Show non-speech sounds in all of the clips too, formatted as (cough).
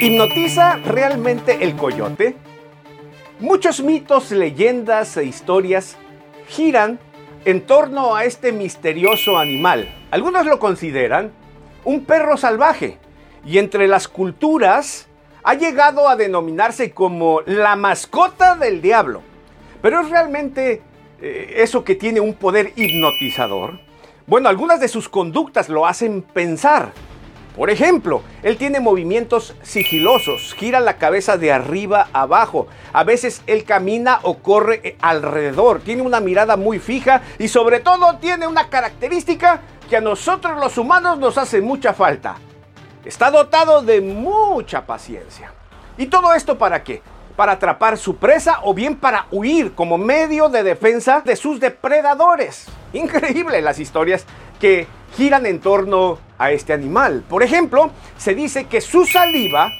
¿Hipnotiza realmente el coyote? Muchos mitos, leyendas e historias giran en torno a este misterioso animal. Algunos lo consideran un perro salvaje y entre las culturas ha llegado a denominarse como la mascota del diablo. Pero es realmente eh, eso que tiene un poder hipnotizador. Bueno, algunas de sus conductas lo hacen pensar por ejemplo, él tiene movimientos sigilosos, gira la cabeza de arriba a abajo. A veces él camina o corre eh, alrededor, tiene una mirada muy fija y sobre todo tiene una característica que a nosotros los humanos nos hace mucha falta. Está dotado de mucha paciencia. ¿Y todo esto para qué? Para atrapar su presa o bien para huir como medio de defensa de sus depredadores. Increíble las historias que giran en torno a este animal. Por ejemplo, se dice que su saliva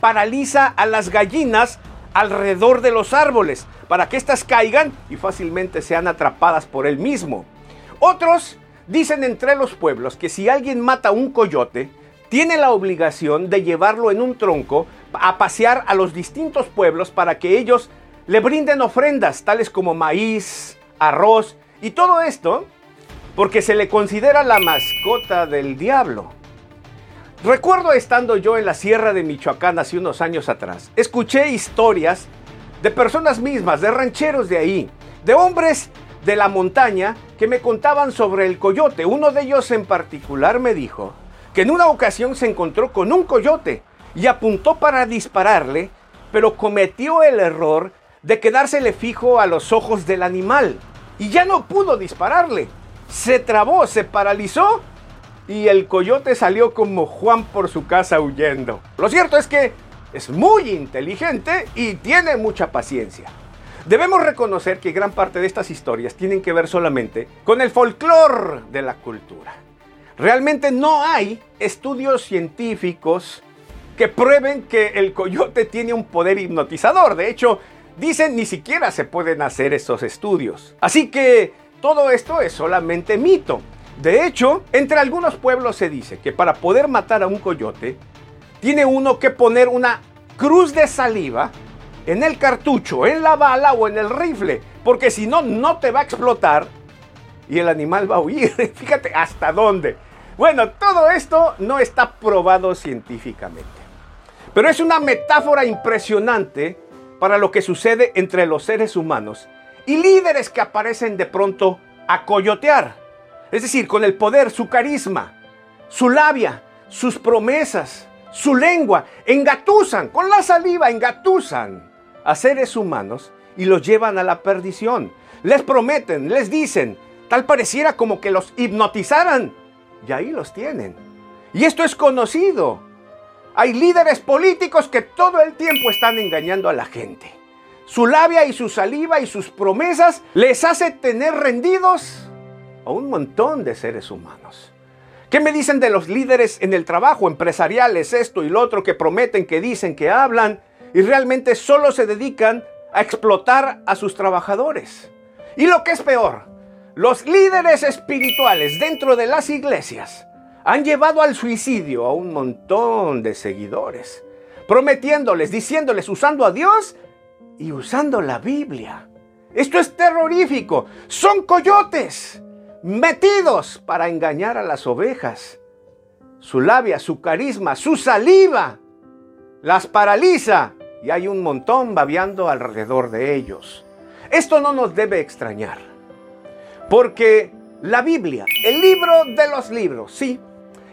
paraliza a las gallinas alrededor de los árboles para que éstas caigan y fácilmente sean atrapadas por él mismo. Otros dicen entre los pueblos que si alguien mata a un coyote, tiene la obligación de llevarlo en un tronco a pasear a los distintos pueblos para que ellos le brinden ofrendas tales como maíz, arroz y todo esto porque se le considera la mascota del diablo. Recuerdo estando yo en la sierra de Michoacán hace unos años atrás, escuché historias de personas mismas, de rancheros de ahí, de hombres de la montaña que me contaban sobre el coyote. Uno de ellos en particular me dijo que en una ocasión se encontró con un coyote y apuntó para dispararle, pero cometió el error de quedársele fijo a los ojos del animal y ya no pudo dispararle se trabó, se paralizó y el coyote salió como Juan por su casa huyendo. Lo cierto es que es muy inteligente y tiene mucha paciencia. Debemos reconocer que gran parte de estas historias tienen que ver solamente con el folclore de la cultura. Realmente no hay estudios científicos que prueben que el coyote tiene un poder hipnotizador. De hecho, dicen ni siquiera se pueden hacer esos estudios. Así que todo esto es solamente mito. De hecho, entre algunos pueblos se dice que para poder matar a un coyote, tiene uno que poner una cruz de saliva en el cartucho, en la bala o en el rifle, porque si no, no te va a explotar y el animal va a huir. (laughs) Fíjate hasta dónde. Bueno, todo esto no está probado científicamente, pero es una metáfora impresionante para lo que sucede entre los seres humanos y líderes que aparecen de pronto a coyotear. Es decir, con el poder, su carisma, su labia, sus promesas, su lengua, engatusan, con la saliva engatusan a seres humanos y los llevan a la perdición. Les prometen, les dicen, tal pareciera como que los hipnotizaran. Y ahí los tienen. Y esto es conocido. Hay líderes políticos que todo el tiempo están engañando a la gente. Su labia y su saliva y sus promesas les hace tener rendidos a un montón de seres humanos. ¿Qué me dicen de los líderes en el trabajo, empresariales, esto y lo otro, que prometen, que dicen, que hablan y realmente solo se dedican a explotar a sus trabajadores? Y lo que es peor, los líderes espirituales dentro de las iglesias han llevado al suicidio a un montón de seguidores, prometiéndoles, diciéndoles, usando a Dios y usando la Biblia. Esto es terrorífico. Son coyotes metidos para engañar a las ovejas. Su labia, su carisma, su saliva las paraliza y hay un montón babeando alrededor de ellos. Esto no nos debe extrañar, porque la Biblia, el libro de los libros, sí,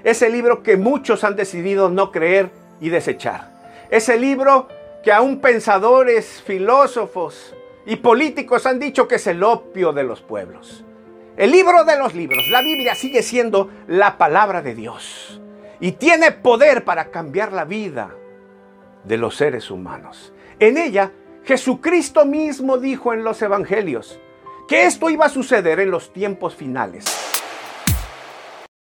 es el libro que muchos han decidido no creer y desechar. Es el libro que aún pensadores, filósofos y políticos han dicho que es el opio de los pueblos. El libro de los libros, la Biblia sigue siendo la palabra de Dios y tiene poder para cambiar la vida de los seres humanos. En ella, Jesucristo mismo dijo en los evangelios que esto iba a suceder en los tiempos finales.